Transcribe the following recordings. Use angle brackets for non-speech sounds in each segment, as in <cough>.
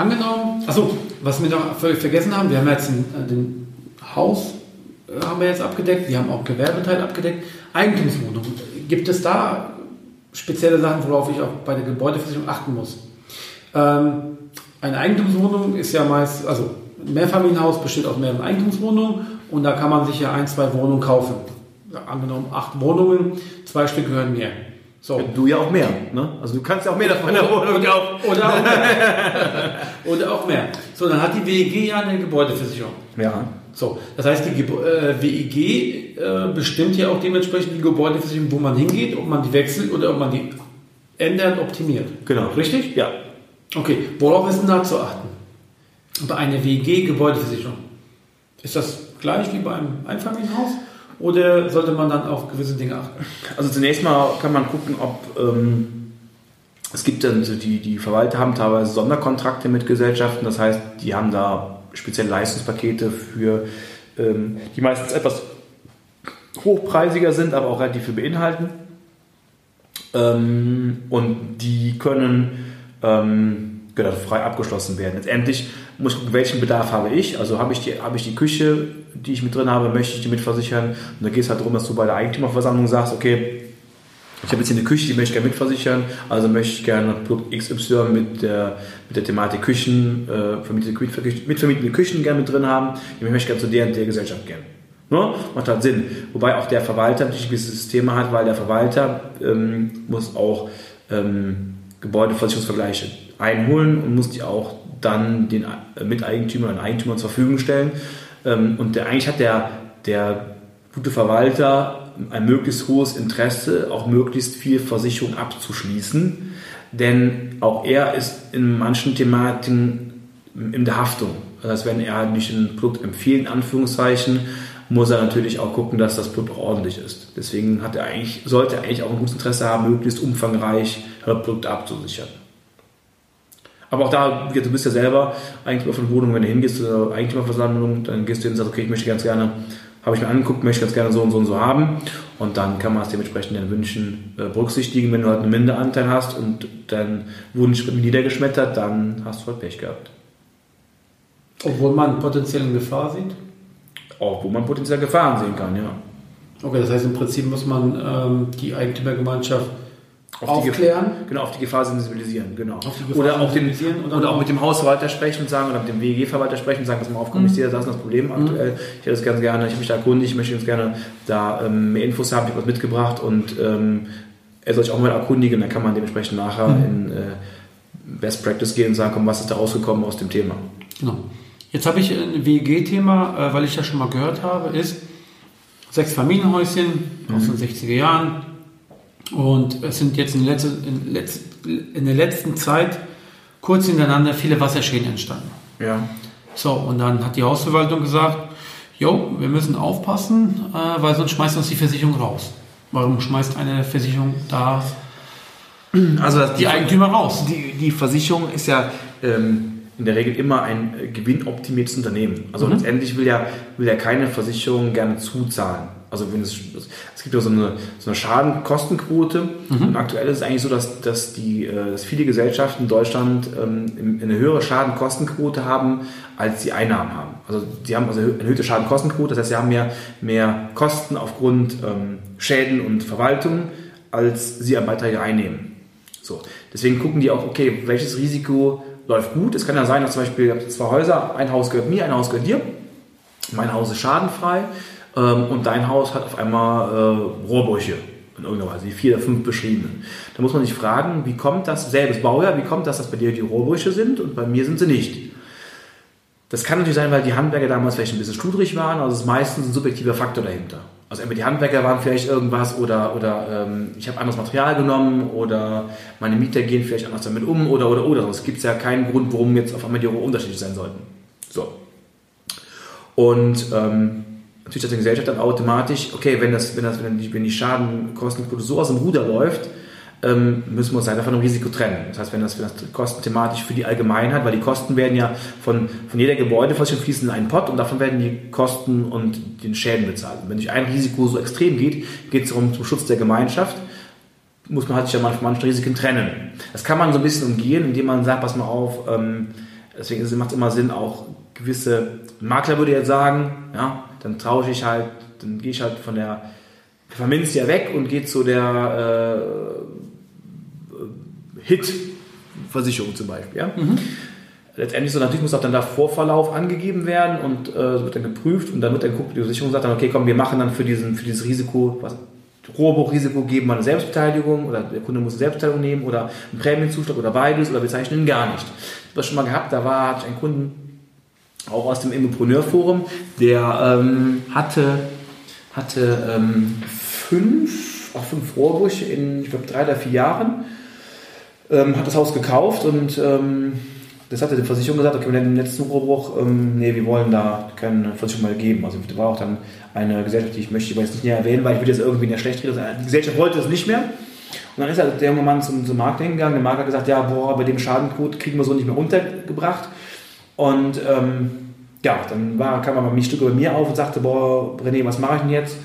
Angenommen, achso, was wir noch völlig vergessen haben, wir haben jetzt den, äh, den Haus äh, haben wir jetzt abgedeckt, wir haben auch Gewerbeteil abgedeckt. Eigentumswohnung, gibt es da spezielle Sachen, worauf ich auch bei der Gebäudeversicherung achten muss? Ähm, eine Eigentumswohnung ist ja meist, also ein Mehrfamilienhaus besteht aus mehreren Eigentumswohnungen und da kann man sich ja ein, zwei Wohnungen kaufen. Angenommen acht Wohnungen, zwei Stück gehören mir. So. Du ja auch mehr. Ne? Also du kannst ja auch mehr davon in der Wohnung kaufen. Oder auch mehr. <laughs> oder auch mehr. So, dann hat die WEG ja eine Gebäudeversicherung. Ja. So, das heißt, die äh, WEG äh, bestimmt ja auch dementsprechend die Gebäudeversicherung, wo man hingeht, ob man die wechselt oder ob man die ändert, optimiert. Genau. Richtig? Ja. Okay, worauf ist denn da zu achten? Bei einer WEG-Gebäudeversicherung. Ist das gleich wie beim Einfamilienhaus? Oder sollte man dann auf gewisse Dinge achten? Also zunächst mal kann man gucken, ob ähm, es gibt dann so die, die Verwalter haben teilweise Sonderkontrakte mit Gesellschaften, das heißt, die haben da spezielle Leistungspakete für, ähm, die meistens etwas hochpreisiger sind, aber auch relativ viel beinhalten. Ähm, und die können ähm, genau, frei abgeschlossen werden. Letztendlich muss ich gucken, welchen Bedarf habe ich. Also habe ich, die, habe ich die Küche, die ich mit drin habe, möchte ich die mitversichern. Und da geht es halt darum, dass du bei der Eigentümerversammlung sagst, okay, ich habe jetzt hier eine Küche, die möchte ich gerne mitversichern, also möchte ich gerne Produkt XY mit der, mit der Thematik Küchen, äh, vermietete, mitvermietete Küchen gerne mit drin haben, die möchte ich gerne zu der und der Gesellschaft gerne. Ne? Macht halt Sinn. Wobei auch der Verwalter natürlich gewisse Systeme hat, weil der Verwalter ähm, muss auch ähm, Gebäudeversicherungsvergleiche einholen und muss die auch dann den Miteigentümern und Eigentümern zur Verfügung stellen. Ähm, und der, eigentlich hat der, der gute Verwalter ein möglichst hohes Interesse, auch möglichst viel Versicherung abzuschließen, denn auch er ist in manchen Thematiken in der Haftung. Das heißt, wenn er nicht ein Produkt empfiehlt, in Anführungszeichen, muss er natürlich auch gucken, dass das Produkt ordentlich ist. Deswegen hat er eigentlich, sollte er eigentlich auch ein gutes Interesse haben, möglichst umfangreich Produkte abzusichern. Aber auch da, du bist ja selber Eigentümer von Wohnungen, wenn du hingehst zur Eigentümerversammlung, dann gehst du hin und sagst, okay, ich möchte ganz gerne, habe ich mir angeguckt, möchte ganz gerne so und so und so haben. Und dann kann man es dementsprechend den Wünschen äh, berücksichtigen. Wenn du halt einen Minderanteil hast und dein Wunsch wird niedergeschmettert, dann hast du halt Pech gehabt. Obwohl man potenziell in Gefahr sieht? Auch wo man potenziell Gefahren sehen kann, ja. Okay, das heißt im Prinzip muss man ähm, die Eigentümergemeinschaft aufklären. Die, genau, auf die Gefahr sensibilisieren, genau. Oder, auch den, oder, auch mit dem Hausverwalter sprechen und sagen, oder mit dem WEG-Verwalter sprechen und sagen, pass mal auf, komm, ich sehe, das ist das Problem aktuell. Ich hätte das ganz gerne, ich mich da erkundigt, ich möchte ganz gerne da ähm, mehr Infos haben, ich habe was mitgebracht und ähm, er soll sich auch mal erkundigen, dann kann man dementsprechend nachher Mhm. in äh, Best Practice gehen und sagen, komm, was ist da rausgekommen aus dem Thema. Genau. Jetzt habe ich ein WEG-Thema, äh, weil ich das schon mal gehört habe, ist sechs Familienhäuschen aus den 60er Jahren. Und es sind jetzt in, letzte, in, letz, in der letzten Zeit kurz hintereinander viele Wasserschäden entstanden. Ja. So, und dann hat die Hausverwaltung gesagt, jo, wir müssen aufpassen, äh, weil sonst schmeißt uns die Versicherung raus. Warum schmeißt eine Versicherung da Also die Eigentümer raus? Die, die Versicherung ist ja ähm, in der Regel immer ein äh, gewinnoptimiertes Unternehmen. Also Mhm. letztendlich will ja, will ja keine Versicherung gerne zuzahlen. Also wenn es, es gibt ja so eine, so eine Schadenkostenquote Mhm. und aktuell ist es eigentlich so, dass, dass, die, äh, dass viele Gesellschaften in Deutschland ähm, eine höhere Schadenkostenquote haben, als sie Einnahmen haben. Also sie haben also eine erhöhte Schadenkostenquote, das heißt, sie haben mehr, mehr Kosten aufgrund ähm, Schäden und Verwaltung, als sie an Beiträge einnehmen. So. Deswegen gucken die auch, okay, welches Risiko läuft gut. Es kann ja sein, dass zum Beispiel zwei Häuser, ein Haus gehört mir, ein Haus gehört dir. Mein Haus ist schadenfrei ähm, und dein Haus hat auf einmal äh, Rohrbrüche in irgendeiner Weise, die vier oder fünf beschriebenen. Da muss man sich fragen, wie kommt das, selbes Baujahr, wie kommt das, dass bei dir die Rohrbrüche sind und bei mir sind sie nicht? Das kann natürlich sein, weil die Handwerker damals vielleicht ein bisschen schludrig waren, also es ist meistens ein subjektiver Faktor dahinter. Also entweder die Handwerker waren vielleicht irgendwas oder, oder ähm, ich habe anderes Material genommen oder meine Mieter gehen vielleicht anders damit um oder oder oder. Es gibt ja keinen Grund, warum jetzt auf einmal die Rohre unterschiedlich sein sollten. So. Und ähm, natürlich hat die Gesellschaft dann automatisch, okay, wenn, das, wenn, das, wenn, die, wenn die Schadenkostenquote so aus dem Ruder läuft, ähm, müssen wir uns leider von dem Risiko trennen. Das heißt, wenn das, wenn das kostenthematisch für die Allgemeinheit, weil die Kosten werden ja von, von jeder Gebäudeversicherung fließen in einen Pot und davon werden die Kosten und den Schäden bezahlt. Und wenn sich ein Risiko so extrem geht, geht es darum zum Schutz der Gemeinschaft, muss man halt sich ja mal von manchen Risiken trennen. Das kann man so ein bisschen umgehen, indem man sagt, pass mal auf, ähm, deswegen macht es immer Sinn, auch gewisse Makler würde jetzt sagen, ja, dann tausche ich halt, dann gehe ich halt von der Pfefferminz ja weg und gehe zu der äh, Hit-Versicherung zum Beispiel. Ja? Mhm. Letztendlich so natürlich muss auch dann der Vorverlauf angegeben werden und äh, wird dann geprüft und dann wird dann geguckt, die Versicherung sagt dann, okay, komm, wir machen dann für, diesen, für dieses Risiko, was, Rohrbruchrisiko geben wir eine Selbstbeteiligung oder der Kunde muss eine Selbstbeteiligung nehmen oder einen Prämienzuschlag oder beides oder wir zeichnen ihn gar nicht. Ich habe das schon mal gehabt, da war hatte ich einen Kunden auch aus dem Immopreneur-Forum, der ähm, hatte, hatte ähm, fünf, auch fünf Rohrbrüche in, ich glaube, drei oder vier Jahren, ähm, hat das Haus gekauft und ähm, das hatte die Versicherung gesagt, okay, wir den letzten Rohrbruch, ähm, nee, wir wollen da keine Versicherung mehr geben. Also war auch dann eine Gesellschaft, die ich möchte aber jetzt nicht näher erwähnen, weil ich würde jetzt irgendwie in der schlecht reden. Die Gesellschaft wollte das nicht mehr. Und dann ist halt der Mann zum, zum Makler hingegangen. Der Makler hat gesagt, ja, boah, bei dem Schadencode kriegen wir so nicht mehr untergebracht. Und ähm, ja, dann war, kam aber ein Stück über mir auf und sagte, boah, René, was mache ich denn jetzt?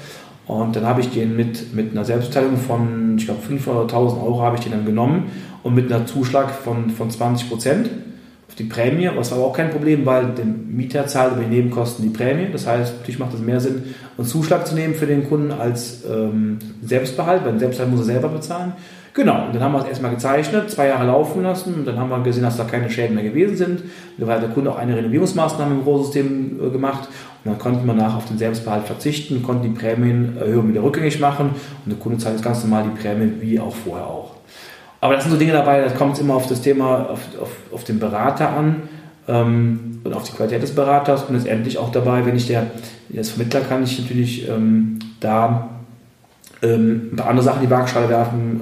Und dann habe ich den mit, mit einer Selbstbeteiligung von, ich glaube, 500.000 Euro habe ich den dann genommen und mit einer Zuschlag von, von 20 Prozent auf die Prämie. Das war aber auch kein Problem, weil der Mieter zahlt über die Nebenkosten die Prämie. Das heißt, natürlich macht es mehr Sinn, einen Zuschlag zu nehmen für den Kunden als ähm, Selbstbehalt, weil den Selbstbehalt muss er selber bezahlen. Genau, und dann haben wir es erstmal gezeichnet, zwei Jahre laufen lassen und dann haben wir gesehen, dass da keine Schäden mehr gewesen sind. Da hat der Kunde auch eine Renovierungsmaßnahme im Großsystem äh, gemacht und dann konnten wir nachher auf den Selbstbehalt verzichten, konnten die Prämienerhöhung wieder rückgängig machen und der Kunde zahlt jetzt ganz normal die Prämie wie auch vorher auch. Aber das sind so Dinge dabei, da kommt es immer auf das Thema, auf, auf, auf den Berater an ähm, und auf die Qualität des Beraters und letztendlich auch dabei, wenn ich der, als Vermittler kann ich natürlich ähm, da ähm, ein paar andere Sachen in die Waagschale werfen,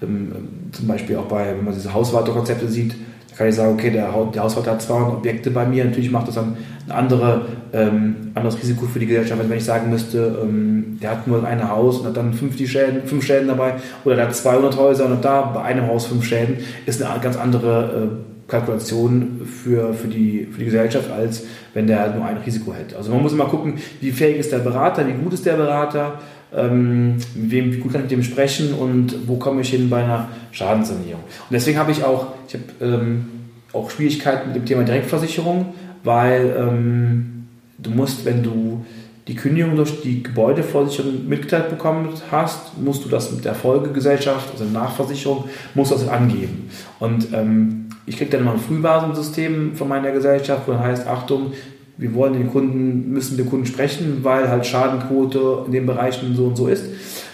äh, ähm, zum Beispiel auch bei, wenn man diese Hauswartekonzepte sieht, da kann ich sagen, okay, der, der Hauswarte hat 200 Objekte bei mir, natürlich macht das dann ein andere, ähm, anderes Risiko für die Gesellschaft, wenn ich sagen müsste, ähm, der hat nur ein Haus und hat dann fünf, die Schäden, fünf Schäden dabei oder der hat 200 Häuser und hat da bei einem Haus fünf Schäden, ist eine ganz andere äh, Kalkulation für, für, die, für die Gesellschaft, als wenn der nur ein Risiko hätte. Also man muss immer gucken, wie fähig ist der Berater, wie gut ist der Berater, ähm, wem, wie gut kann ich mit dem sprechen und wo komme ich hin bei einer Schadenssanierung. Und deswegen habe ich auch, ich habe ähm, auch Schwierigkeiten mit dem Thema Direktversicherung, weil ähm, du musst, wenn du die Kündigung durch die Gebäudeversicherung mitgeteilt bekommen hast, musst du das mit der Folgegesellschaft, also Nachversicherung, musst du das angeben. Und ähm, ich kriege dann immer ein Frühwarnsystem von meiner Gesellschaft, wo dann heißt, Achtung, wir wollen den Kunden, müssen den Kunden sprechen, weil halt Schadenquote in den Bereichen so und so ist.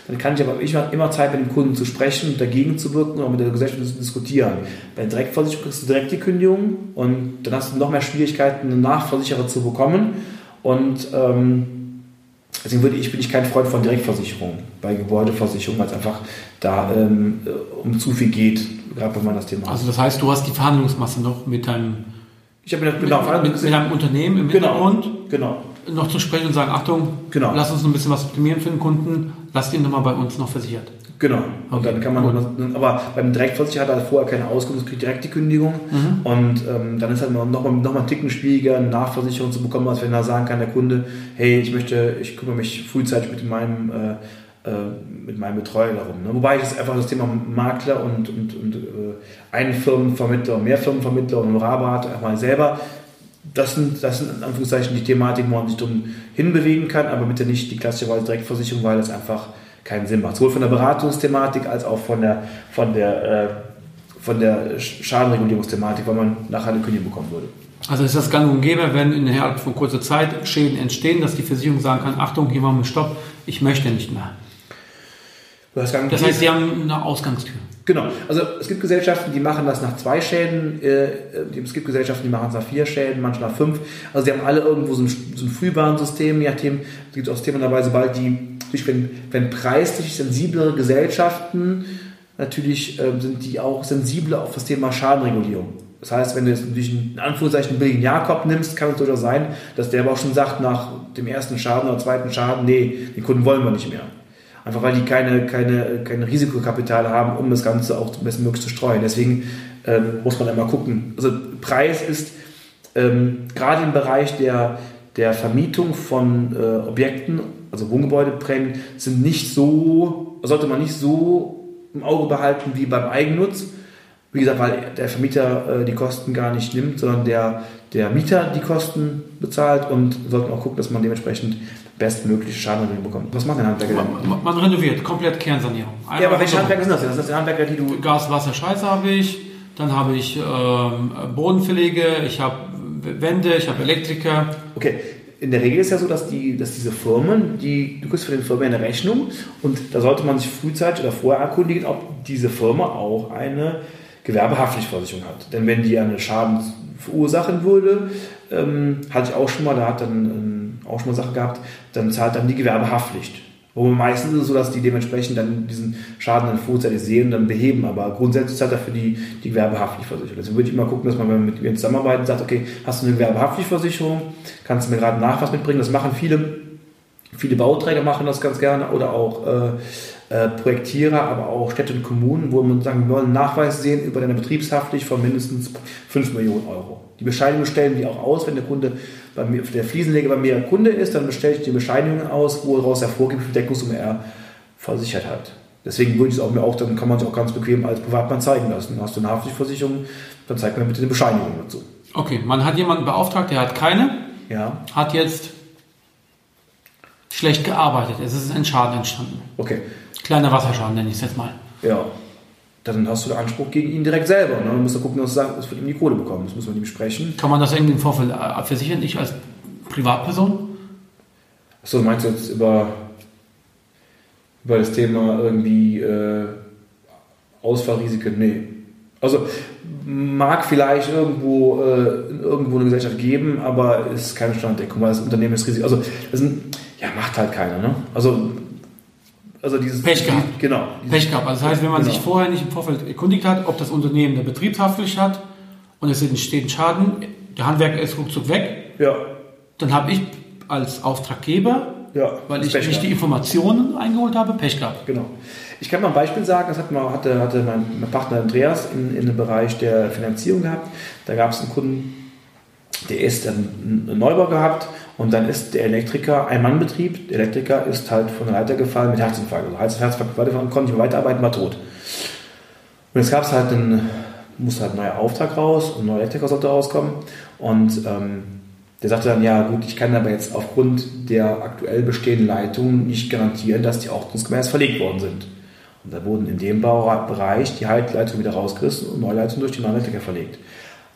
Dann kann ich aber ich habe immer Zeit, mit dem Kunden zu sprechen, dagegen zu wirken und mit der Gesellschaft zu diskutieren. Bei Direktversicherung kriegst du direkt die Kündigung und dann hast du noch mehr Schwierigkeiten, einen Nachversicherer zu bekommen. Und ähm, deswegen würde ich, bin ich kein Freund von Direktversicherung bei Gebäudeversicherung, weil es einfach da ähm, um zu viel geht, gerade wenn man das Thema hat. Also das heißt, du hast die Verhandlungsmasse noch mit deinem ich habe mir das genau mit, mit, mit einem Unternehmen im genau, Hintergrund genau. noch zu sprechen und sagen, Achtung, genau. lass uns ein bisschen was optimieren für den Kunden, lass den nochmal bei uns noch versichert. Genau. Und okay. dann kann man, Gut. aber beim Direktversicherer hat er vorher keine Auskunft, kriegt direkt die Kündigung. Mhm. Und ähm, dann ist halt noch, noch, noch mal einen Ticken schwieriger, eine Nachversicherung zu bekommen, als wenn er sagen kann, der Kunde, hey, ich möchte, ich kümmere mich frühzeitig mit meinem äh, mit meinem Betreuer darum. Ne? Wobei ich das einfach das Thema Makler und, und, und äh, einen Firmenvermittler, mehr und Honorarberater einfach selber, das sind, das sind in Anführungszeichen die Thematiken, wo man sich drum hinbewegen kann, aber bitte nicht die klassische Direktversicherung, weil das einfach keinen Sinn macht. Sowohl von der Beratungsthematik als auch von der, von der, äh, von der Schadenregulierungsthematik, weil man nachher eine Kündigung bekommen würde. Also ist das gang und gäbe, wenn innerhalb von kurzer Zeit Schäden entstehen, dass die Versicherung sagen kann, Achtung, hier machen wir Stopp, ich möchte nicht mehr. Das heißt, Sie haben eine Ausgangstür. Genau, also es gibt Gesellschaften, die machen das nach zwei Schäden, äh, es gibt Gesellschaften, die machen es nach vier Schäden, manche nach fünf. Also die haben alle irgendwo so ein, so ein Frühwarnsystem, je nachdem, es gibt auch Systeme dabei, sobald die, wenn, wenn preislich sensiblere Gesellschaften, natürlich äh, sind die auch sensibler auf das Thema Schadenregulierung. Das heißt, wenn du jetzt natürlich in Anführungszeichen einen billigen Jakob nimmst, kann es durchaus sein, dass der aber auch schon sagt, nach dem ersten Schaden oder zweiten Schaden, nee, den Kunden wollen wir nicht mehr. Einfach weil die keine, keine, kein Risikokapital haben, um das Ganze auch bestmöglich zu streuen. Deswegen ähm, muss man einmal gucken. Also Preis ist ähm, gerade im Bereich der, der Vermietung von äh, Objekten, also Wohngebäudeprämien, sind nicht so, sollte man nicht so im Auge behalten wie beim Eigennutz. Wie gesagt, weil der Vermieter äh, die Kosten gar nicht nimmt, sondern der, der Mieter die Kosten bezahlt und sollte auch gucken, dass man dementsprechend bestmögliche Schadenregelung bekommt. Was macht ein Handwerker denn? Man, man renoviert, komplett Kernsanierung. Einmal ja, aber welche Handwerker sind das denn? Das sind Handwerker, die du... Gas, Wasser, Scheiße habe ich, dann habe ich ähm, Bodenpflege, ich habe Wände, ich habe Elektriker. Okay, in der Regel ist ja so, dass, die, dass diese Firmen, die, du kriegst für den Firmen eine Rechnung und da sollte man sich frühzeitig oder vorher erkundigen, ob diese Firma auch eine Gewerbehaftpflichtversicherung hat. Denn wenn die einen Schaden verursachen würde, ähm, hatte ich auch schon mal, da hat dann ähm, auch schon mal Sache gehabt, dann zahlt dann die Gewerbehaftpflicht. Wo meistens ist es so, dass die dementsprechend dann diesen Schaden dann vorzeitig sehen und dann beheben. Aber grundsätzlich zahlt dafür die, die Gewerbehaftpflichtversicherung. Deswegen würde ich mal gucken, dass man mit mir zusammenarbeitet und sagt, okay, hast du eine Gewerbehaftpflichtversicherung? Kannst du mir gerade nach was mitbringen? Das machen viele, viele Bauträger machen das ganz gerne oder auch äh, äh, Projektierer, aber auch Städte und Kommunen, wo man sagen, wir wollen einen Nachweis sehen über deine Betriebshaftpflicht von mindestens 5 Millionen Euro. Die Bescheinigung stellen wir auch aus, wenn der Kunde bei mir, der Fliesenleger bei mir Kunde ist, dann bestelle ich die Bescheinigung aus, wo daraus hervorgeht, wie viel Deckungssumme er versichert hat. Deswegen würde ich es auch mir auch, dann kann man es auch ganz bequem als Privatmann zeigen lassen. Hast du eine Haftpflichtversicherung, dann zeigt mir bitte eine Bescheinigung dazu. Okay, man hat jemanden beauftragt, der hat keine, ja. hat jetzt schlecht gearbeitet. Es ist ein Schaden entstanden. Okay. Kleiner Wasserschaden nenne ich es jetzt mal. Ja. Dann hast du den Anspruch gegen ihn direkt selber. Ne? Du musst gucken, dass du von ihm die Kohle bekommen. Das muss man ihm besprechen. Kann man das irgendwie im Vorfeld abversichern, ich als Privatperson? Achso, meinst du jetzt über, über das Thema irgendwie äh, Ausfallrisiken? Nee. Also mag vielleicht irgendwo, äh, irgendwo eine Gesellschaft geben, aber ist keine Standdeckung, weil das Unternehmen ist riesig. Also das sind, ja, macht halt keiner. Ne? Also also dieses Pech gehabt. Genau. Pech gehabt. Also das heißt, wenn man genau. sich vorher nicht im Vorfeld erkundigt hat, ob das Unternehmen eine Betriebshaftpflicht hat und es entsteht ein Schaden, der Handwerker ist ruckzuck weg, ja. dann habe ich als Auftraggeber, ja, weil ich nicht die Informationen eingeholt habe, Pech gehabt. Genau. Ich kann mal ein Beispiel sagen, das hat mal, hatte, hatte mein, mein Partner Andreas in, in dem Bereich der Finanzierung gehabt. Da gab es einen Kunden, der ist einen Neubau gehabt und dann ist der Elektriker ein Mannbetrieb. Der Elektriker ist halt von der Leiter gefallen mit Herzinfarkt. Also Herzinfarkt weiterfahren, konnte nicht mehr weiterarbeiten, war tot. Und jetzt gab es halt einen, musste halt ein neuer Auftrag raus und ein neuer Elektriker sollte rauskommen. Und ähm, der sagte dann, ja gut, ich kann aber jetzt aufgrund der aktuell bestehenden Leitung nicht garantieren, dass die ordnungsgemäß verlegt worden sind. Und da wurden in dem Baubereich die Haltleitungen wieder rausgerissen und Neuleitungen durch die neuen Elektriker verlegt.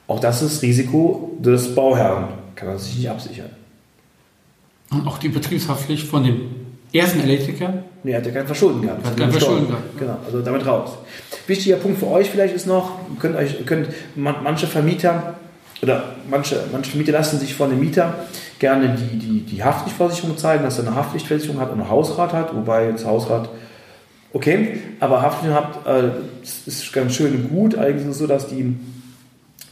Auch das ist Risiko des Bauherrn, kann er sich nicht absichern. Und auch die Betriebshaftpflicht von dem ersten Elektriker? Nee, hat ja kein Verschulden gehabt. Hat kein Verschulden gehabt. Genau, also damit raus. Wichtiger Punkt für euch vielleicht ist noch, könnt euch, könnt manche Vermieter oder manche, manche Vermieter lassen sich von dem Mieter gerne die, die, die Haftpflichtversicherung zeigen, dass er eine Haftpflichtversicherung hat und einen Hausrat hat, wobei jetzt Hausrat okay, aber Haftpflicht hat, äh, ist ganz schön und gut. Eigentlich ist es so, dass die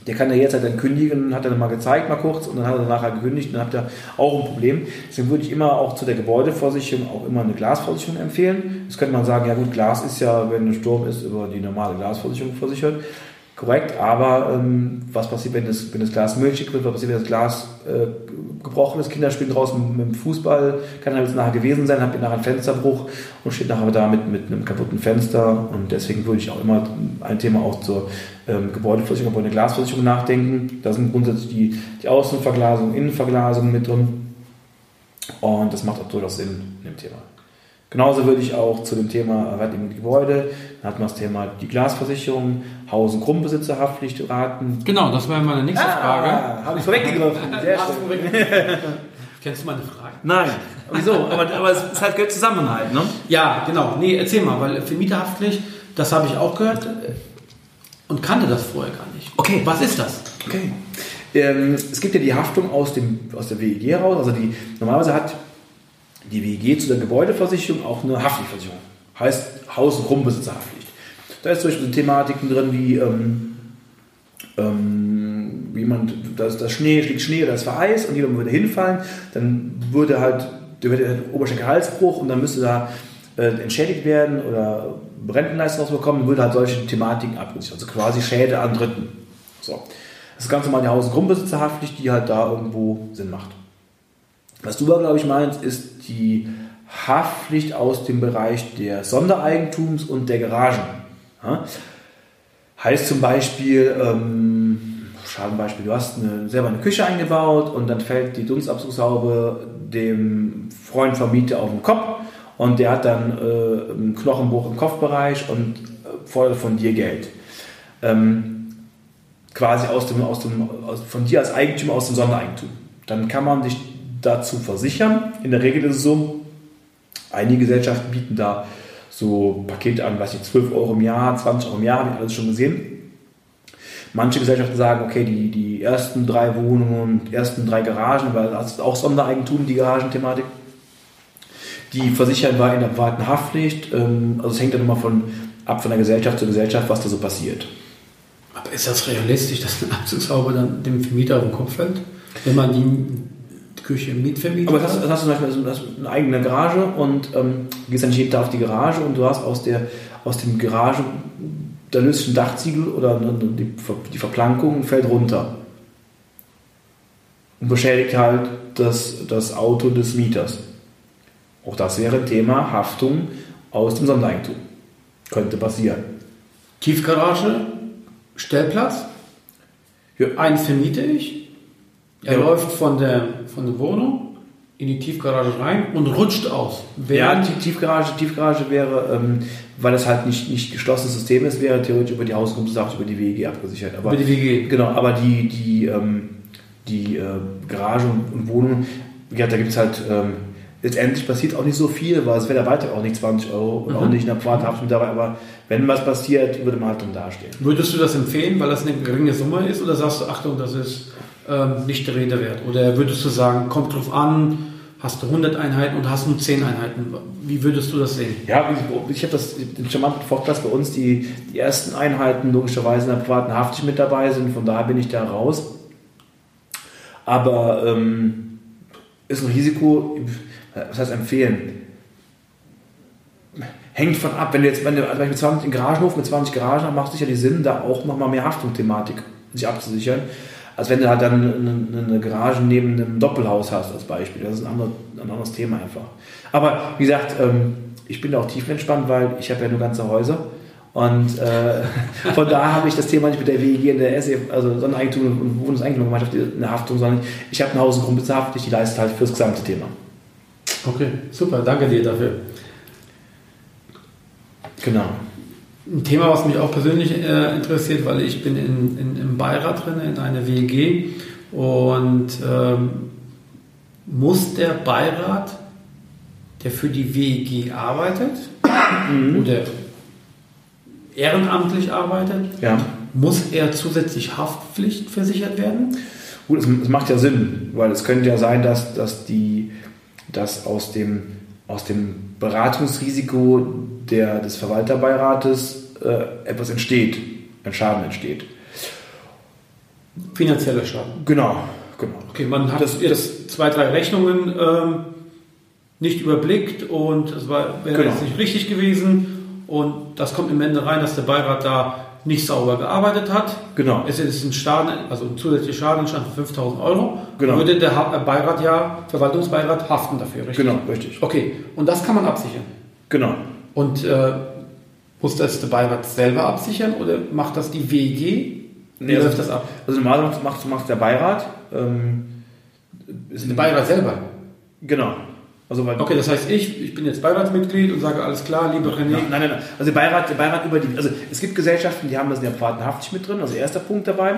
der kann ja jetzt halt dann kündigen, hat er dann mal gezeigt, mal kurz, und dann hat er nachher gekündigt, dann habt ihr auch ein Problem. Deswegen würde ich immer auch zu der Gebäudeversicherung auch immer eine Glasversicherung empfehlen. Jetzt könnte man sagen, ja gut, Glas ist ja, wenn ein Sturm ist, über die normale Glasversicherung versichert. Korrekt, aber ähm, was passiert, wenn das, wenn das Glas milchig wird? Was passiert, wenn das Glas äh, gebrochen ist? Kinder spielen draußen mit dem Fußball, kann jetzt nachher gewesen sein, habt ihr nachher einen Fensterbruch und steht nachher da mit, mit einem kaputten Fenster. Und deswegen würde ich auch immer ein Thema auch zur ähm, Gebäudeversicherung, aber eine Glasversicherung nachdenken. Da sind grundsätzlich die, die Außenverglasung, Innenverglasung mit drin. Und das macht auch durchaus Sinn in dem Thema. Genauso würde ich auch zu dem Thema Wertliegen Gebäude, dann hat man das Thema die Glasversicherung, Haus- und Grundbesitzerhaftpflicht raten. Genau, das wäre meine nächste ah, Frage. Habe ich vorweggegriffen. Sehr schön. <laughs> Kennst du meine Frage? Nein. Wieso? Aber, aber es ist halt Geld zusammen halt, ne? Ja, genau. Nee, erzähl mal, weil für Mieterhaftpflicht, Das habe ich auch gehört äh, und kannte das vorher gar nicht. Okay. Was ist das? Okay. Ähm, es gibt ja die Haftung aus, dem, aus der WEG raus. Also die, normalerweise hat die WEG zu der Gebäudeversicherung auch eine Haftpflichtversicherung. Heißt Haus- und Grundbesitzerhaftpflicht. Da ist zum Beispiel Thematiken drin wie, ähm, ähm, wie man, da das Schnee, liegt Schnee oder es war Eis und jemand würde hinfallen, dann würde halt, der würde halt Oberschenkelhalsbruch und dann müsste da äh, entschädigt werden oder Rentenleistung rausbekommen, würde halt solche Thematiken abgesichert. Also quasi Schäde an Dritten. So. Das ist ganz normal die Haus- und Grundbesitzerhaftpflicht, die halt da irgendwo Sinn macht. Was du aber, glaube ich, meinst, ist die Haftpflicht aus dem Bereich der Sondereigentums und der Garagen. Ja? Heißt zum Beispiel, ähm, Schadenbeispiel, du hast eine, selber eine Küche eingebaut und dann fällt die Dunstabzugshaube dem Freund vom Mieter auf den Kopf und der hat dann äh, einen Knochenbruch im Kopfbereich und äh, fordert von dir Geld. Ähm, quasi aus dem, aus dem, aus, von dir als Eigentümer aus dem Sondereigentum. Dann kann man sich dazu versichern. In der Regel ist es so, einige Gesellschaften bieten da so Pakete an, was ich 12 Euro im Jahr, 20 Euro im Jahr, habe ich alles schon gesehen. Manche Gesellschaften sagen, okay, die, die ersten drei Wohnungen, die ersten drei Garagen, weil das ist auch Sondereigentum, die Garagenthematik, die versichern wir in der privaten Haftpflicht. Ähm, Also es hängt dann immer von, ab von der Gesellschaft zur Gesellschaft, was da so passiert. Aber ist das realistisch, dass eine Abzugshaube dann dem Vermieter auf den Kopf fällt? Wenn man die Küche mitvermietet Aber das hast, hast du zum Beispiel eine eigene Garage und ähm, gehst dann jeden Tag auf die Garage und du hast aus, der, aus dem Garage, da löst ein Dachziegel oder die, die Verplankung fällt runter. Und beschädigt halt das, das Auto des Mieters. Auch das wäre Thema Haftung aus dem Sondereigentum. Könnte passieren. Tiefgarage, Stellplatz, Ja. eins vermiete ich. Er Ja. läuft von der, von der Wohnung in die Tiefgarage rein und rutscht aus. Ja, die Tiefgarage, Tiefgarage wäre, ähm, weil das halt nicht, nicht geschlossenes System ist, wäre theoretisch über die Hausgrundsache, über die WEG abgesichert. Aber, über die WG. Genau, aber die, die, ähm, die äh, Garage und, und Wohnung, ja, da gibt es halt, ähm, letztendlich passiert auch nicht so viel, weil es wäre der Beitrag auch nicht 20 Euro und Mhm. auch nicht in der Privathaft mit dabei, aber wenn was passiert, würde man halt dann dastehen. Würdest du das empfehlen, weil das eine geringe Summe ist? Oder sagst du, Achtung, das ist ähm, nicht der Rede wert? Oder würdest du sagen, kommt drauf an, hast du 100 Einheiten und hast nur 10 Einheiten? Wie würdest du das sehen? Ja, ich, habe das den charmanten Vorteil, dass bei uns die, die ersten Einheiten logischerweise in der privaten Haft mit dabei sind, von daher bin ich da raus. Aber ähm, ist ein Risiko, was heißt empfehlen? Hängt von ab, wenn du jetzt wenn du also mit 20 in Garagenhof mit 20 Garagen hast, macht es sicherlich Sinn, da auch nochmal mehr Haftungsthematik sich abzusichern, als wenn du halt dann eine, eine Garage neben einem Doppelhaus hast als Beispiel. Das ist ein, anderes, ein anderes Thema einfach. Aber wie gesagt, ähm, ich bin da auch tiefenentspannt, weil ich habe ja nur ganze Häuser. Und äh, <laughs> von daher habe ich das Thema nicht mit der WEG und der SE, also Sondereigentum und Wohnungseigentumsgemeinschaft eine Haftung, sondern ich habe eine Haus- und Grundbesitzerhaftpflicht, die leistet halt für das gesamte Thema. Okay, super, danke dir dafür. Genau. Ein Thema, was mich auch persönlich äh, interessiert, weil ich bin in, in, im Beirat drin, in einer WEG und ähm, muss der Beirat, der für die WEG arbeitet oder ehrenamtlich arbeitet, Ja. muss er zusätzlich Haftpflicht versichert werden? Gut, es, es macht ja Sinn, weil es könnte ja sein, dass, dass, die, dass aus, dem, aus dem Beratungsrisiko der, des Verwalterbeirates äh, etwas entsteht, ein Schaden entsteht. Finanzieller Schaden. Genau, genau. Okay, man hat Das- jetzt zwei, drei Rechnungen ähm, nicht überblickt und es wäre Genau. jetzt nicht richtig gewesen und das kommt im Ende rein, dass der Beirat da nicht sauber gearbeitet hat. Genau. Es ist ein Schaden, also ein zusätzlicher Schadenstand von 5000 Euro. Genau. Würde der Ha- Beirat ja, Verwaltungsbeirat haften dafür, richtig? Genau, richtig. Okay, und das kann man absichern. Genau. Und äh, muss das der Beirat selber absichern oder macht das die? Wie Nee, also- läuft das ab? Also normalerweise macht, macht der Beirat. Ähm, ist Der Beirat selber. Genau. Also weil, Okay, das heißt, ich, ich bin jetzt Beiratsmitglied und sage, alles klar, lieber René. Nein, nein, nein. Also Beirat, Beirat über die. Also es gibt Gesellschaften, die haben das in der privaten mit drin. Also erster Punkt dabei.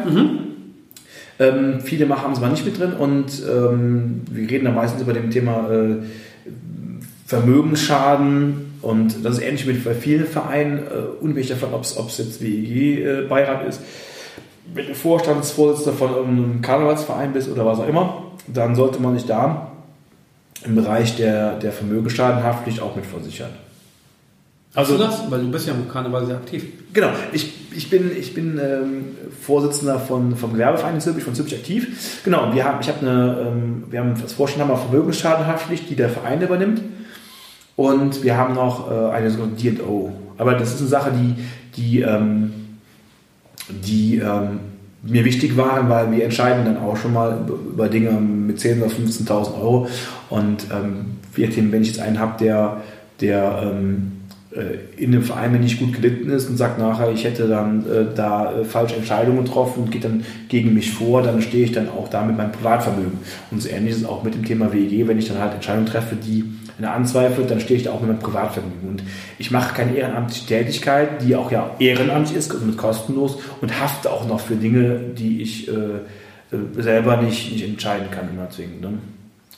Ähm, viele machen haben es mal nicht mit drin und ähm, wir reden da meistens über dem Thema äh, Vermögensschaden Und das ist ähnlich wie bei vielen Vereinen, äh, unabhängig davon, ob es jetzt WEG-Beirat ist, wenn du Vorstandsvorsitzender von irgendeinem Karnevalsverein bist oder was auch immer, dann sollte man sich da im Bereich der, der Vermögensschadenhaftpflicht auch mitversichern. Also das? Weil du bist ja im Karneval sehr aktiv. Genau, ich, ich bin, ich bin ähm, Vorsitzender von, vom Gewerbeverein in Zürich, von Zürich aktiv. Genau, wir haben, ich habe eine, ähm, wir haben als Vorstand haben wir Vermögensschadenhaftpflicht, die der Verein übernimmt. Und wir haben noch äh, eine sogenannte D&O. Aber das ist eine Sache, die, die, ähm, die ähm, mir wichtig waren, weil wir entscheiden dann auch schon mal über Dinge mit 10.000 oder 15.000 Euro. Und ähm, wenn ich jetzt einen habe, der, der ähm, äh, in dem Verein, nicht gut gelitten ist und sagt nachher, ich hätte dann äh, da äh, falsche Entscheidungen getroffen und geht dann gegen mich vor, dann stehe ich dann auch da mit meinem Privatvermögen. Und so ähnlich ist es auch mit dem Thema WEG, wenn ich dann halt Entscheidungen treffe, die eine anzweifelt, dann stehe ich da auch mit meinem Privatvermögen. Und ich mache keine ehrenamtliche Tätigkeit, die auch ja ehrenamtlich ist und kostenlos und hafte auch noch für Dinge, die ich äh, äh selber nicht, nicht entscheiden kann, immer zwingend. Ne?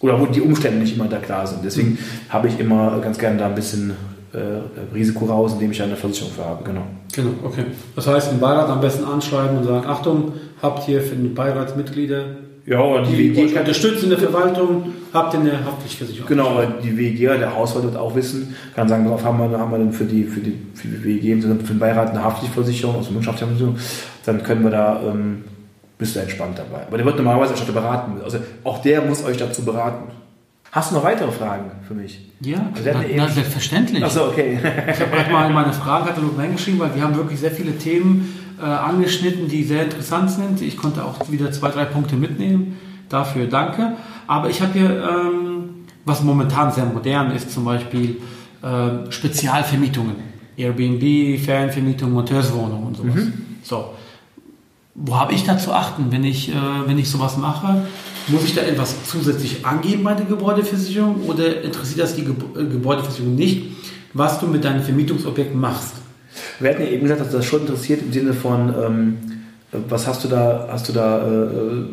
Oder wo die Umstände nicht immer da klar sind. Deswegen habe ich immer ganz gerne da ein bisschen äh, Risiko raus, indem ich eine Versicherung für habe. Genau. Genau, okay. Das heißt, den Beirat am besten anschreiben und sagen, Achtung, habt ihr für den Beiratsmitglieder ja, die, die WG unterstützen in der Verwaltung, habt ihr eine Haftpflichtversicherung. Genau, weil die WG, der Hauswart wird auch wissen, kann sagen, darauf haben wir, haben wir dann für die, für die, für die WG, für den Beirat eine Haftpflichtversicherung, also Wirtschaftsversicherung, dann können wir da, ähm, bist du entspannt dabei. Aber der wird normalerweise auch beraten. Also auch der muss euch dazu beraten. Hast du noch weitere Fragen für mich? Ja, also na, na, selbstverständlich. Achso, okay. ich habe gerade mal in meine Fragenkatalog reingeschrieben, weil wir haben wirklich sehr viele Themen äh, angeschnitten, die sehr interessant sind. Ich konnte auch wieder zwei, drei Punkte mitnehmen. Dafür danke. Aber ich habe hier, ähm, was momentan sehr modern ist, zum Beispiel äh, Spezialvermietungen. Airbnb, Ferienvermietung, Monteurswohnungen und sowas. Mhm. So. Wo habe ich da zu achten, wenn ich, äh, wenn ich sowas mache? Muss ich da etwas zusätzlich angeben bei der Gebäudeversicherung oder interessiert das die äh, Gebäudeversicherung nicht, was du mit deinem Vermietungsobjekt machst? Wir hatten ja eben gesagt, dass das schon interessiert im Sinne von, ähm, was hast du da, hast du da äh, äh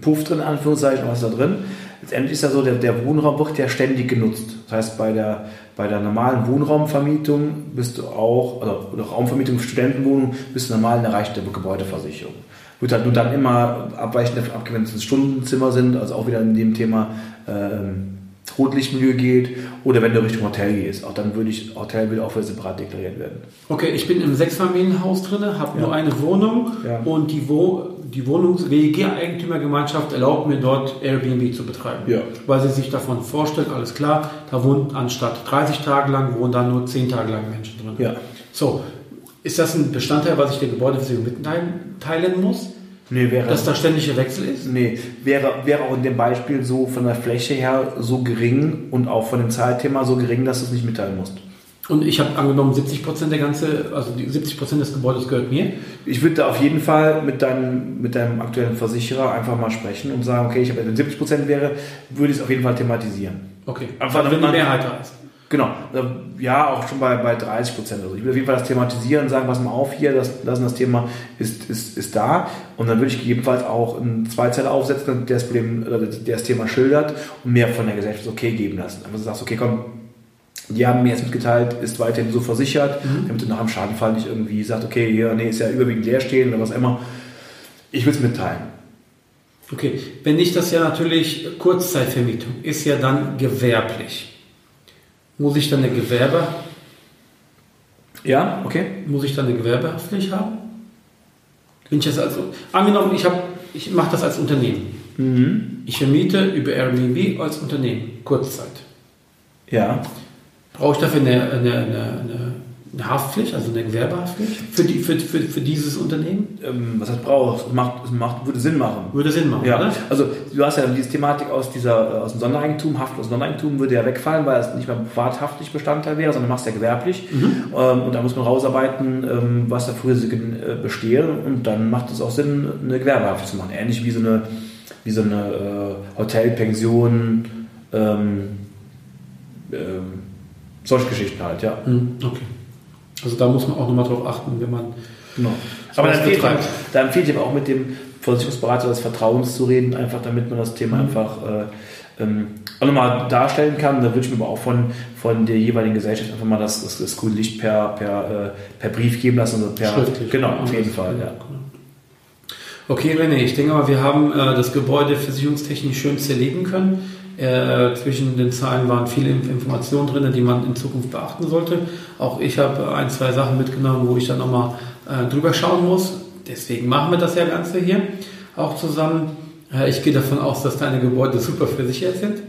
Puff drin, Anführungszeichen, was da drin? Letztendlich ist ja so, der, der Wohnraum wird ja ständig genutzt. Das heißt, bei der, bei der normalen Wohnraumvermietung bist du auch, also, oder Raumvermietung für Studentenwohnungen, bist du normal in der Reich der Gebäudeversicherung wird halt nur dann immer abweichend davon abgewendet, wenn es Stundenzimmer sind, also auch wieder in dem Thema ähm, Rotlichtmilieu geht oder wenn du Richtung Hotel gehst. Auch dann würde ich, Hotel will auch für separat deklariert werden. Okay, ich bin im Sechsfamilienhaus drin, habe ja. nur eine Wohnung ja. und die, Wo die Wohnungs-WEG-Eigentümergemeinschaft erlaubt mir dort Airbnb zu betreiben. Ja. Weil sie sich davon vorstellt, alles klar, da wohnen anstatt 30 Tage lang, wohnen da nur 10 Tage lang Menschen drin. Ja. So, ist das ein Bestandteil, was ich der Gebäudeversicherung mitteilen muss? Nee, wäre, dass da ständiger Wechsel ist? Nee, wäre, wäre auch in dem Beispiel so von der Fläche her so gering und auch von dem Zeitthema so gering, dass du es nicht mitteilen musst. Und ich habe angenommen, 70 Prozent der ganze, also die 70 Prozent des Gebäudes gehört mir. Ich würde da auf jeden Fall mit deinem, mit deinem aktuellen Versicherer einfach mal sprechen und sagen, okay, ich habe, wenn 70 Prozent wäre, würde ich es auf jeden Fall thematisieren. Okay. Einfach, wenn die Mehrheit da ist. Genau, ja, auch schon bei, bei 30 Prozent. Also ich will auf jeden Fall das thematisieren und sagen, pass mal auf hier, das, das, das Thema ist, ist, ist da. Und dann würde ich gegebenenfalls auch einen Zweizeiler aufsetzen, der das, Problem, der das Thema schildert und mehr von der Gesellschaft okay geben lassen. Also du sagst, okay, komm, die haben mir jetzt mitgeteilt, ist weiterhin so versichert, mhm. damit du nach dem Schadenfall nicht irgendwie sagst, okay, hier, nee, ist ja überwiegend leer stehen oder was immer. Ich will es mitteilen. Okay, wenn nicht das ja natürlich Kurzzeitvermietung ist ja dann gewerblich. Muss ich dann eine Gewerbe? Ja, okay. Muss ich dann eine Gewerbehaftpflicht haben? Wenn ich das also, angenommen, ich, ich mache das als Unternehmen. Mhm. Ich vermiete über Airbnb als Unternehmen, Kurzzeit. Ja. Brauche ich dafür eine, eine, eine, eine Haftpflicht, also eine Gewerbehaftpflicht für, die, für, für, für dieses Unternehmen? Ähm, was heißt braucht? Macht, macht, würde Sinn machen. Würde Sinn machen, ja. Oder? Also du hast ja diese Thematik aus, dieser, äh, aus dem Sondereigentum, Haft aus Sondereigentum würde ja wegfallen, weil es nicht mehr privathaftlich Bestandteil wäre, sondern machst ja gewerblich. Mhm. Ähm, und da muss man rausarbeiten, ähm, was da für Risiken äh, bestehen und dann macht es auch Sinn, eine Gewerbehaftpflicht zu machen. Ähnlich wie so eine, wie so eine äh, Hotelpension, ähm, ähm, solche Geschichten halt, ja. Mhm. Okay. Also da muss man auch nochmal drauf achten, wenn man. Genau. Aber da empfiehlt, da empfiehlt ich aber auch mit dem Versicherungsberater des Vertrauens zu reden, einfach damit man das Thema mhm. einfach äh, ähm, auch nochmal darstellen kann. Da würde ich mir aber auch von, von der jeweiligen Gesellschaft einfach mal das, das, das grüne Licht per, per, äh, per Brief geben lassen. Oder per, Schriftlich. Genau, auf jeden Fall. Ja. Okay, René, ich denke mal, wir haben äh, das Gebäude versicherungstechnisch schön zerlegen können. Äh, zwischen den Zahlen waren viele Informationen drin, die man in Zukunft beachten sollte. Auch ich habe ein, zwei Sachen mitgenommen, wo ich dann nochmal äh, drüber schauen muss. Deswegen machen wir das ja Ganze hier auch zusammen. Äh, ich gehe davon aus, dass deine Gebäude super versichert sind.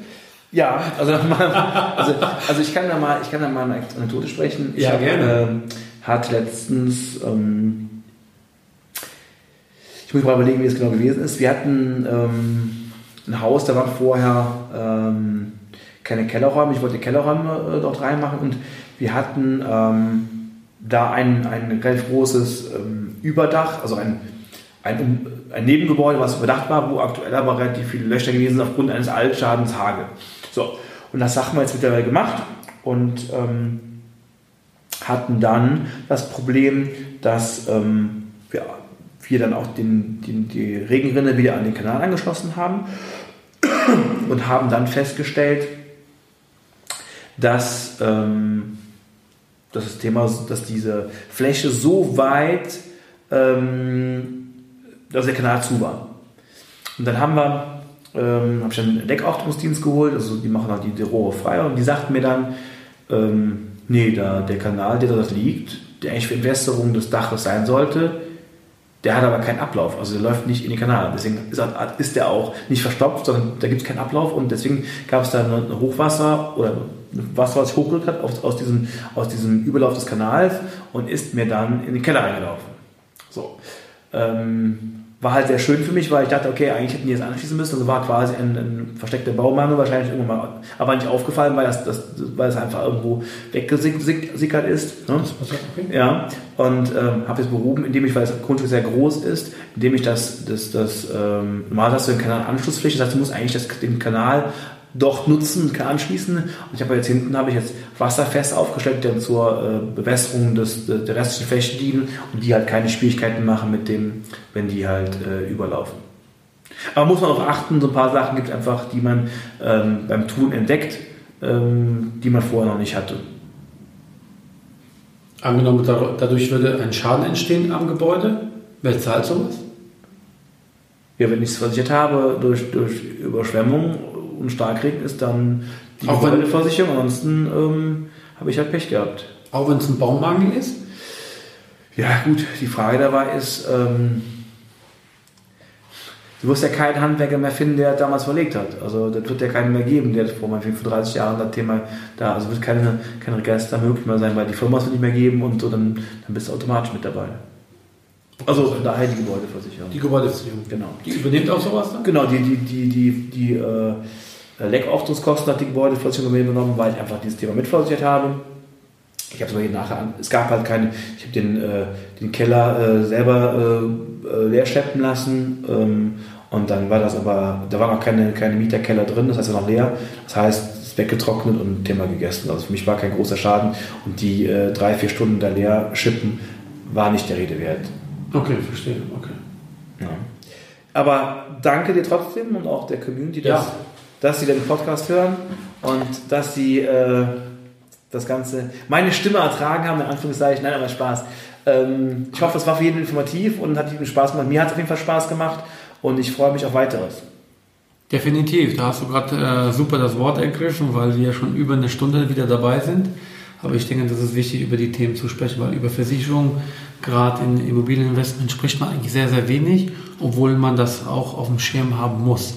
Ja, also, <laughs> also, also ich kann da mal, ich kann da mal eine Anekdote sprechen. Ich Ja, hab, gerne. ähm, hat letztens, ähm, ich muss mal überlegen, wie es genau gewesen ist. Wir hatten ähm, ein Haus, da waren vorher ähm, keine Kellerräume. Ich wollte Kellerräume äh, dort reinmachen und wir hatten ähm, da ein, ein relativ großes ähm, Überdach, also ein, ein, ein Nebengebäude, was überdacht war, wo aktuell aber relativ viele Löcher gewesen sind aufgrund eines Altschadens Hage. So, und das haben wir jetzt mittlerweile gemacht und ähm, hatten dann das Problem, dass ähm, wir, wir dann auch den, den, die Regenrinne wieder an den Kanal angeschlossen haben und haben dann festgestellt, dass ähm, das Thema, dass diese Fläche so weit, ähm, dass der Kanal zu war. Und dann haben wir, ähm, habe ich dann einen Deckachtungsdienst geholt, also die machen halt die, die Rohre frei und die sagten mir dann, ähm, nee, da, der Kanal, der dort liegt, der eigentlich für Entwässerung des Daches sein sollte, der hat aber keinen Ablauf, also der läuft nicht in den Kanal. Deswegen ist, er- der auch nicht verstopft, sondern da gibt es keinen Ablauf und deswegen gab es da ein Hochwasser oder Wasser, was sich hochgerückt hat aus, aus, diesem, aus diesem Überlauf des Kanals und ist mir dann in den Keller reingelaufen. So. Ähm, war halt sehr schön für mich, weil ich dachte, okay, eigentlich hätten die das anschließen müssen. Also war quasi ein, ein versteckter Baumangel wahrscheinlich irgendwann mal, aber nicht aufgefallen, weil das, das, weil es einfach irgendwo weggesickert ist. Ne? Ja, und ähm, habe es behoben, indem ich, weil das Grundstück sehr groß ist, indem ich das, das, das ähm, normal hast du einen Kanal Anschlussfläche, das heißt, du musst eigentlich das, den Kanal dort nutzen, kann anschließen. Und ich habe jetzt hinten habe ich jetzt wasserfest aufgestellt, die dann zur äh, Bewässerung des, der restlichen Fläche dienen und die halt keine Schwierigkeiten machen mit dem, wenn die halt äh, überlaufen. Aber muss man auch achten, so ein paar Sachen gibt es einfach, die man ähm, beim Tun entdeckt, ähm, die man vorher noch nicht hatte. Angenommen, da- dadurch würde ein Schaden entstehen am Gebäude. Wer zahlt sowas? Ja, wenn ich es versichert habe durch, durch Überschwemmung und Starkregen, ist dann die Auch Gebäudeversicherung. Ansonsten ähm, habe ich halt Pech gehabt. Auch wenn es ein Baumangel ist? Ja, gut, die Frage dabei ist, ähm, du wirst ja keinen Handwerker mehr finden, der damals verlegt hat. Also, das wird ja keinen mehr geben, der vor meinetwegen vor 30 Jahren das Thema da, also wird keine, keine Register möglich mehr sein, weil die Firma es wird nicht mehr geben und so, dann, dann bist du automatisch mit dabei. Also, von daher die Gebäudeversicherung. Die Gebäudeversicherung. Genau. Die übernimmt auch sowas dann? Genau, die, die, die, die, die äh, Leckachtungskosten hat die mir übernommen, weil ich einfach dieses Thema mitversichert habe. Ich habe es aber nachher an. Es gab halt keine, ich habe den, äh, den Keller äh, selber äh, äh, leer schleppen lassen ähm, und dann war das aber, da waren auch keine, keine Mieterkeller drin, das heißt er war noch leer. Das heißt, es ist weggetrocknet und Thema gegessen. Also für mich war kein großer Schaden und die äh, drei, vier Stunden da leer schippen war nicht der Rede wert. Okay, verstehe. Okay. Ja. Aber danke dir trotzdem und auch der Community, dass, Ja. Dass sie den Podcast hören und dass sie äh, das Ganze, meine Stimme ertragen haben, in Anführungszeichen. Nein, aber Spaß. Ähm, ich hoffe, es war für jeden informativ und hat jedem Spaß gemacht. Mir hat es auf jeden Fall Spaß gemacht und ich freue mich auf weiteres. Definitiv, da hast du gerade äh, super das Wort ergriffen, weil wir schon über eine Stunde wieder dabei sind. Aber ich denke, das ist wichtig, über die Themen zu sprechen, weil über Versicherung, gerade in Immobilieninvestment, spricht man eigentlich sehr, sehr wenig, obwohl man das auch auf dem Schirm haben muss.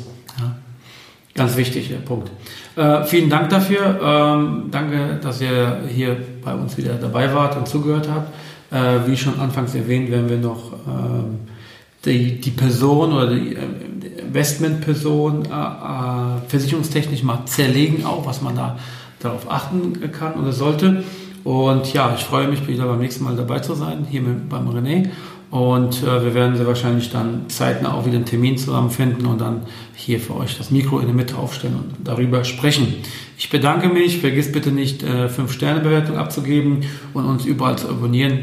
Ganz wichtig, der Punkt. Äh, vielen Dank dafür. Ähm, danke, dass ihr hier bei uns wieder dabei wart und zugehört habt. Äh, wie schon anfangs erwähnt, werden wir noch ähm, die, die Person oder die, äh, Investmentperson äh, äh, versicherungstechnisch mal zerlegen, auch was man da darauf achten kann oder sollte. Und ja, ich freue mich, wieder beim nächsten Mal dabei zu sein, hier mit, beim René. Und äh, wir werden sehr wahrscheinlich dann zeitnah auch wieder einen Termin zusammenfinden und dann hier für euch das Mikro in der Mitte aufstellen und darüber sprechen. Ich bedanke mich. Vergisst bitte nicht, äh, 5-Sterne-Bewertung abzugeben und uns überall zu abonnieren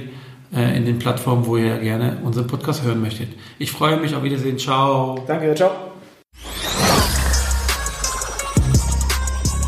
äh, in den Plattformen, wo ihr gerne unseren Podcast hören möchtet. Ich freue mich. Auf Wiedersehen. Ciao. Danke, ciao.